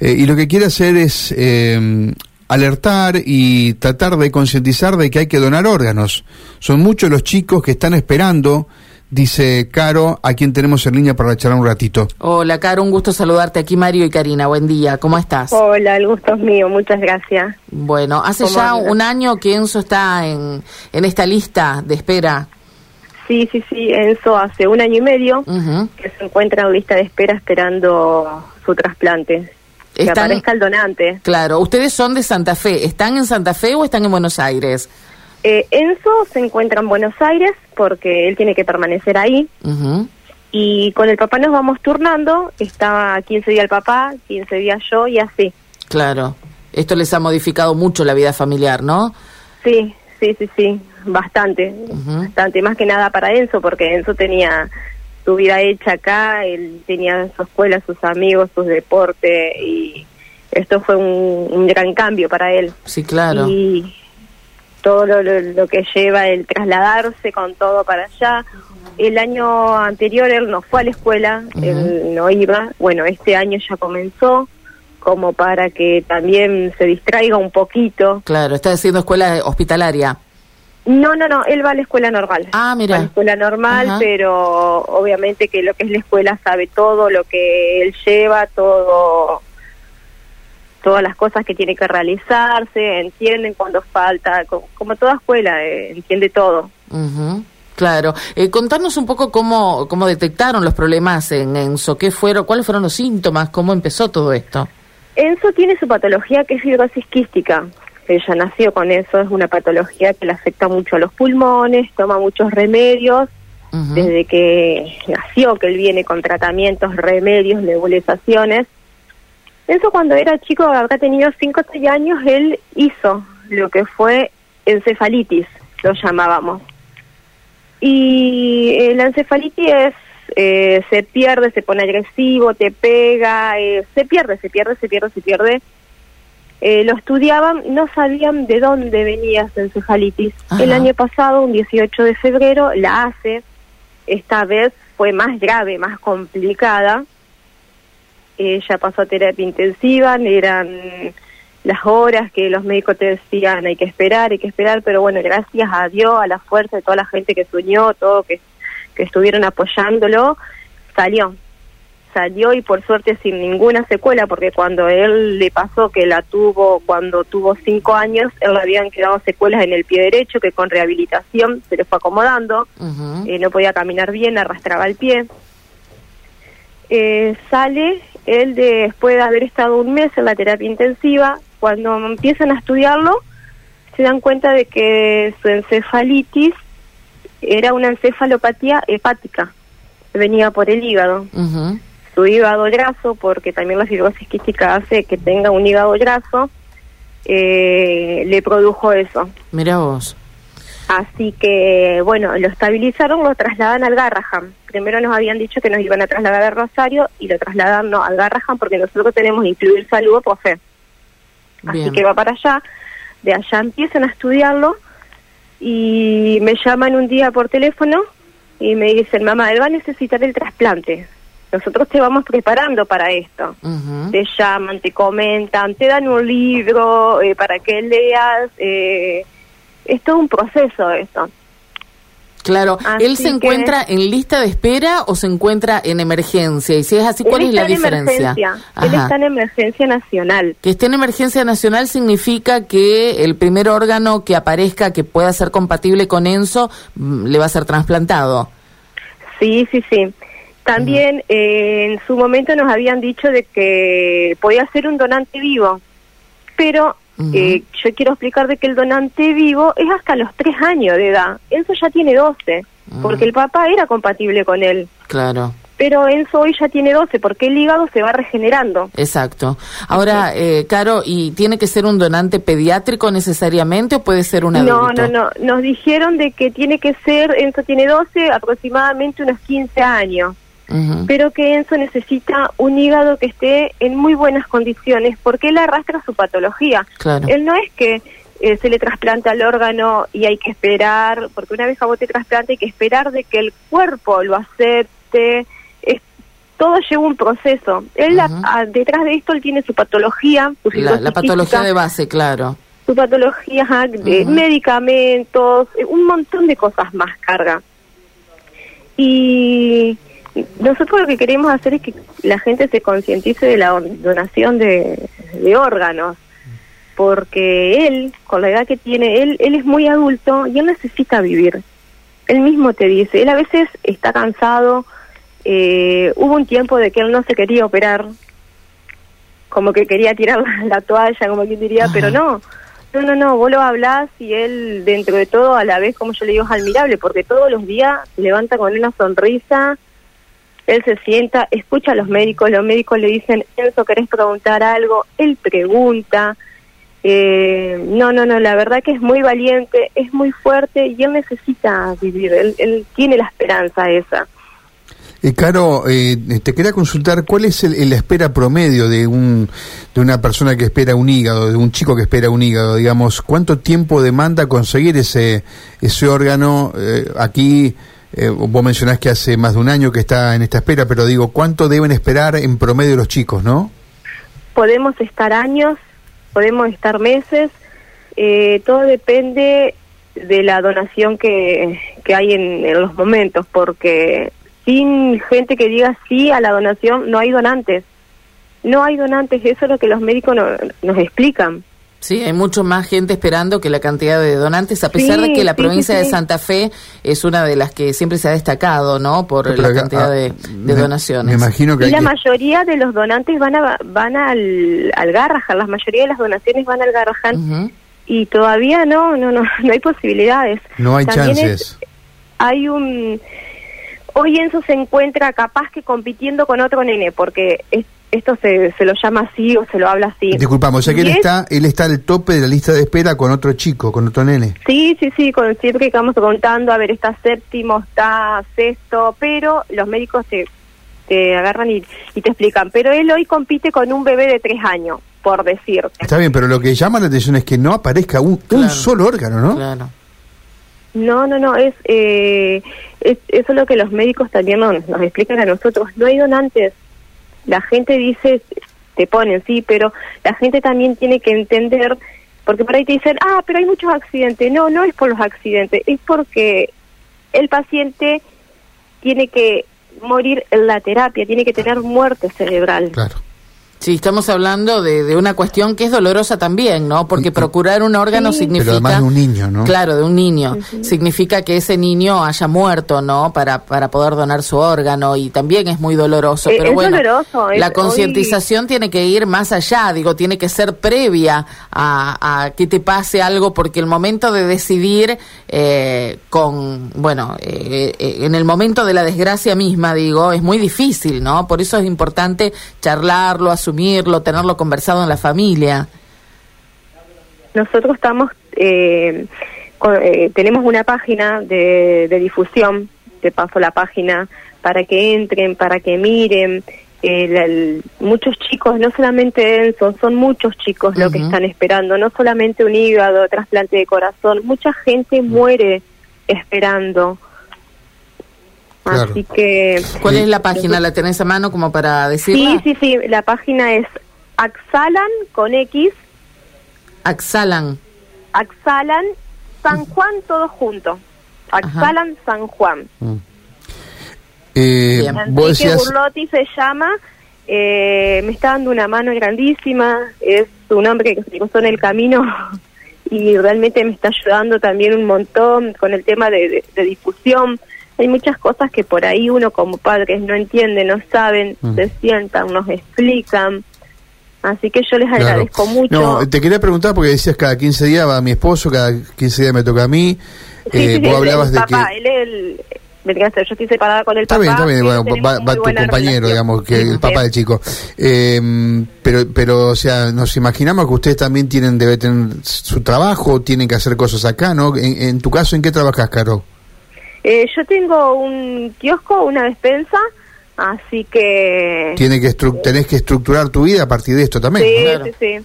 eh, y lo que quiere hacer es eh, alertar y tratar de concientizar de que hay que donar órganos. Son muchos los chicos que están esperando, dice Caro, a quien tenemos en línea para charlar un ratito. Hola, Caro, un gusto saludarte aquí, Mario y Karina. Buen día, ¿cómo estás? Hola, el gusto es mío, muchas gracias. Bueno, hace ya un año que Enzo está en, en esta lista de espera. Sí, sí, sí, Enzo hace un año y medio que se encuentra en lista de espera esperando su trasplante. Que aparezca el donante. Claro, ustedes son de Santa Fe. ¿Están en Santa Fe o están en Buenos Aires? Eh, Enzo se encuentra en Buenos Aires porque él tiene que permanecer ahí. Y con el papá nos vamos turnando. Está 15 días el papá, 15 días yo y así. Claro. Esto les ha modificado mucho la vida familiar, ¿no? Sí, sí, sí, sí. Bastante. Bastante. Más que nada para Enzo porque Enzo tenía su vida hecha acá, él tenía su escuela, sus amigos, sus deportes y esto fue un, gran cambio para él. Sí, claro. Y todo lo, que lleva el trasladarse con todo para allá. El año anterior él no fue a la escuela, él no iba. Bueno, este año ya comenzó como para que también se distraiga un poquito. Claro, está haciendo escuela hospitalaria. No, no, no, él va a la escuela normal. Ah, mira. a la escuela normal, pero obviamente que lo que es la escuela sabe todo, lo que él lleva, todo, todas las cosas que tiene que realizarse, entienden cuando falta, como, toda escuela, eh, entiende todo. Claro. Eh, contanos un poco cómo, cómo detectaron los problemas en Enzo, qué fueron, cuáles fueron los síntomas, cómo empezó todo esto. Enzo tiene su patología que es fibrosis quística ella nació con eso, es una patología que le afecta mucho a los pulmones, toma muchos remedios, desde que nació que él viene con tratamientos, remedios, nebulizaciones. Eso cuando era chico, habrá tenido 5 o 6 años, él hizo lo que fue encefalitis, lo llamábamos. Y la encefalitis es, eh, se pierde, se pone agresivo, te pega, eh, se pierde, se pierde, se pierde, se pierde eh, lo estudiaban, no sabían de dónde venía esa encefalitis. El año pasado, un 18 de febrero, la hace. Esta vez fue más grave, más complicada. Ella pasó a terapia intensiva, eran las horas que los médicos te decían hay que esperar, hay que esperar, pero bueno, gracias a Dios, a la fuerza de toda la gente que soñó, todo que, que estuvieron apoyándolo, salió salió y por suerte sin ninguna secuela, porque cuando él le pasó que la tuvo cuando tuvo cinco años, él le habían quedado secuelas en el pie derecho que con rehabilitación se le fue acomodando, eh, no podía caminar bien, arrastraba el pie. Eh, sale él después de haber estado un mes en la terapia intensiva, cuando empiezan a estudiarlo, se dan cuenta de que su encefalitis era una encefalopatía hepática, venía por el hígado su hígado graso, porque también la fibrosis quística hace que tenga un hígado graso, eh, le produjo eso. Mira vos. Así que, bueno, lo estabilizaron, lo trasladan al Garraham. Primero nos habían dicho que nos iban a trasladar a Rosario y lo trasladan no, al Garraham porque nosotros tenemos incluir salud por fe. Así que va para allá. De allá empiezan a estudiarlo y me llaman un día por teléfono y me dicen, mamá, él va a necesitar el trasplante nosotros te vamos preparando para esto. Te llaman, te comentan, te dan un libro eh, para que leas. Eh, es todo un proceso esto. Claro, ¿él se encuentra en lista de espera o se encuentra en emergencia? Y si es así, ¿cuál es la diferencia? Él está en emergencia nacional. Que esté en emergencia nacional significa que el primer órgano que aparezca que pueda ser compatible con Enzo mm, le va a ser trasplantado. Sí, sí, sí. También eh, en su momento nos habían dicho de que podía ser un donante vivo, pero eh, yo quiero explicar de que el donante vivo es hasta los tres años de edad. Enzo ya tiene 12, porque el papá era compatible con él. Claro. Pero Enzo hoy ya tiene 12 porque el hígado se va regenerando. Exacto. Ahora, eh, Caro, ¿y tiene que ser un donante pediátrico necesariamente o puede ser un adulto? No, no, no. Nos dijeron de que tiene que ser, Enzo tiene 12, aproximadamente unos 15 años pero que Enzo necesita un hígado que esté en muy buenas condiciones porque él arrastra su patología. Él no es que eh, se le trasplanta el órgano y hay que esperar, porque una vez a vos te trasplanta hay que esperar de que el cuerpo lo acepte. Es todo lleva un proceso. Él, detrás de esto, él tiene su patología. la, patología de base, claro. Su patología de medicamentos, eh, un montón de cosas más carga. Y nosotros lo que queremos hacer es que la gente se concientice de la donación de, órganos, porque él, con la edad que tiene, él, él es muy adulto y él necesita vivir. Él mismo te dice, él a veces está cansado, eh, hubo un tiempo de que él no se quería operar, como que quería tirar la toalla, como quien diría, pero no, no, no, no, vos lo hablás y él dentro de todo a la vez, como yo le digo, es admirable, porque todos los días se levanta con una sonrisa, él se sienta, escucha a los médicos, los médicos le dicen, Enzo, ¿querés preguntar algo? Él pregunta. Eh, no, no, no, la verdad que es muy valiente, es muy fuerte y él necesita vivir, él, él tiene la esperanza esa. Eh, Caro, eh, te quería consultar cuál es el, espera promedio de un de una persona que espera un hígado, de un chico que espera un hígado, digamos, ¿cuánto tiempo demanda conseguir ese ese órgano? Eh, aquí eh, vos mencionás que hace más de un año que está en esta espera, pero digo, ¿cuánto deben esperar en promedio los chicos, no? Podemos estar años, podemos estar meses, eh, todo depende de la donación que, que hay en, en los momentos, porque sin gente que diga sí a la donación, no hay donantes. No hay donantes, eso es lo que los médicos nos explican. Sí, hay mucho más gente esperando que la cantidad de donantes, a pesar de que la provincia de Santa Fe es una de las que siempre se ha destacado, ¿no? Por la cantidad ah, de, donaciones. Me imagino que y la mayoría de los donantes van a, van al, al Garrahan, la mayoría de las donaciones van al Garrahan y todavía no, no, no, no hay posibilidades. No hay chances. hay un hoy Enzo se encuentra capaz que compitiendo con otro nene, porque esto se, se lo llama así o se lo habla así. Disculpamos, o sea que él está, él está al tope de la lista de espera con otro chico, con otro nene. Sí, sí, sí, con, siempre que vamos contando, a ver, está séptimo, está sexto, pero los médicos te, te agarran y, y te explican. Pero él hoy compite con un bebé de tres años, por decir. Está bien, pero lo que llama la atención es que no aparezca un, un solo órgano, ¿no? Claro. No, no, no, es, eh, es, eso es lo que los médicos también nos, nos explican a nosotros. No hay donantes. La gente dice, te ponen, sí, pero la gente también tiene que entender, porque por ahí te dicen, ah, pero hay muchos accidentes. No, no es por los accidentes, es porque el paciente tiene que morir en la terapia, tiene que tener muerte cerebral. Claro. Sí, estamos hablando de, de, una cuestión que es dolorosa también, ¿no? Porque procurar un órgano significa... Pero además de un niño, ¿no? Claro, de un niño. Significa que ese niño haya muerto, ¿no? Para, para poder donar su órgano y también es muy doloroso. Eh, pero bueno, doloroso, la concientización tiene que ir más allá, digo, tiene que ser previa a, a que te pase algo porque el momento de decidir eh, con, bueno, eh, eh, en el momento de la desgracia misma, digo, es muy difícil, ¿no? Por eso es importante charlarlo, asumirlo, tenerlo conversado en la familia. Nosotros estamos, eh, eh, tenemos una página de, difusión, te paso la página para que entren, para que miren. muchos chicos, no solamente Enzo, son muchos chicos lo que están esperando, no solamente un hígado, trasplante de corazón, mucha gente muere esperando. Así que... ¿Cuál es la página? ¿La tenés a mano como para decirla? Sí, sí, sí. La página es Axalan con X. Axalan. Axalan San Juan todo junto. Axalan San Juan. Mm. Eh, Enrique Burlotti se llama. Eh, me está dando una mano grandísima. Es un hombre que se puso en el camino y realmente me está ayudando también un montón con el tema de difusión hay muchas cosas que por ahí uno como padres no entiende, no saben, se sientan, nos explican. Así que yo les agradezco mucho. No, te quería preguntar porque decías cada 15 días va mi esposo, cada 15 días me toca a mí. Sí, eh, vos hablabas de que... Él es el, yo estoy separada con el está papá. Está bien, está bien, va, va tu compañero, digamos, que el papá del chico. Eh, pero, pero, o sea, nos imaginamos que ustedes también tienen, debe tener su trabajo, tienen que hacer cosas acá, ¿no? En, en tu caso, ¿en qué trabajas, Caro? Eh, yo tengo un kiosco, una despensa, así que... Tiene que tenés que estructurar tu vida a partir de esto también. Sí, sí,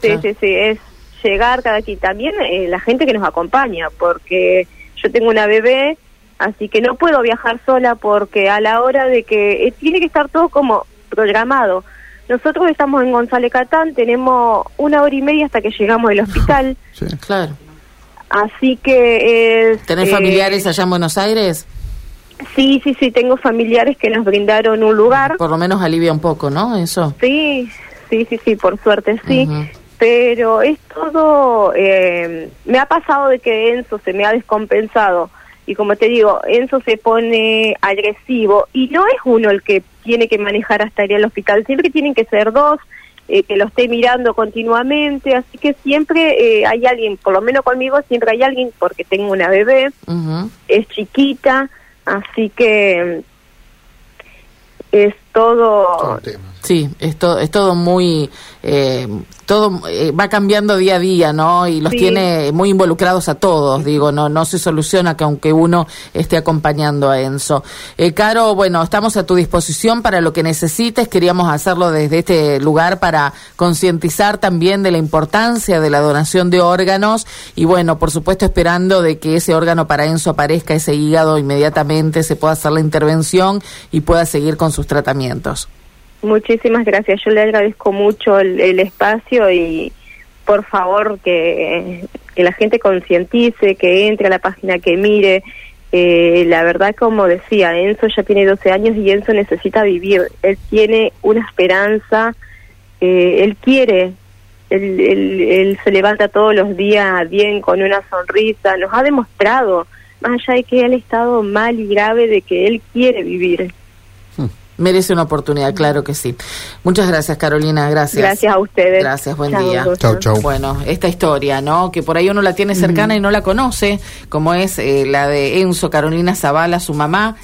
sí, sí, sí, es llegar cada aquí. También eh, la gente que nos acompaña, porque yo tengo una bebé, Así que no puedo viajar sola porque a la hora de que eh, tiene que estar todo como programado. Nosotros estamos en González Catán, tenemos una hora y media hasta que llegamos al hospital. Sí. Claro. Así que... es, ¿Tenés eh, familiares allá en Buenos Aires? Sí, sí, sí, tengo familiares que nos brindaron un lugar. Por lo menos alivia un poco, ¿no? Eso. Sí, sí, sí, sí, por suerte sí. Pero es todo, eh, me ha pasado de que Enzo se me ha descompensado y como te digo, Enzo se pone agresivo y no es uno el que tiene que manejar hasta ir al hospital, siempre tienen que ser dos, eh, que lo esté mirando continuamente, así que siempre eh, hay alguien, por lo menos conmigo siempre hay alguien porque tengo una bebé, es chiquita, así que mm, es todo Todo tema. Sí, es, to- es todo muy... eh, todo eh, va cambiando día a día, ¿no? Y los Sí. tiene muy involucrados a todos, digo, no no se soluciona que aunque uno esté acompañando a Enzo. Eh, Caro, bueno, estamos a tu disposición para lo que necesites. Queríamos hacerlo desde este lugar para concientizar también de la importancia de la donación de órganos y bueno, por supuesto esperando de que ese órgano para Enzo aparezca, ese hígado inmediatamente, se pueda hacer la intervención y pueda seguir con sus tratamientos. Muchísimas gracias. Yo le agradezco mucho el, el espacio y por favor que, que la gente concientice, que entre a la página, que mire. Eh, la verdad, como decía, Enzo ya tiene 12 años y Enzo necesita vivir. Él tiene una esperanza, eh, él quiere, él, se levanta todos los días bien, con una sonrisa. Nos ha demostrado, más allá de que él estado mal y grave, de que él quiere vivir. Merece una oportunidad, claro que sí. Muchas gracias, Carolina. Gracias. Gracias a ustedes. Gracias, buen día. Chau, chau. Bueno, esta historia, ¿no? Que por ahí uno la tiene cercana y no la conoce, como es eh, la de Enzo Carolina Zavala, su mamá.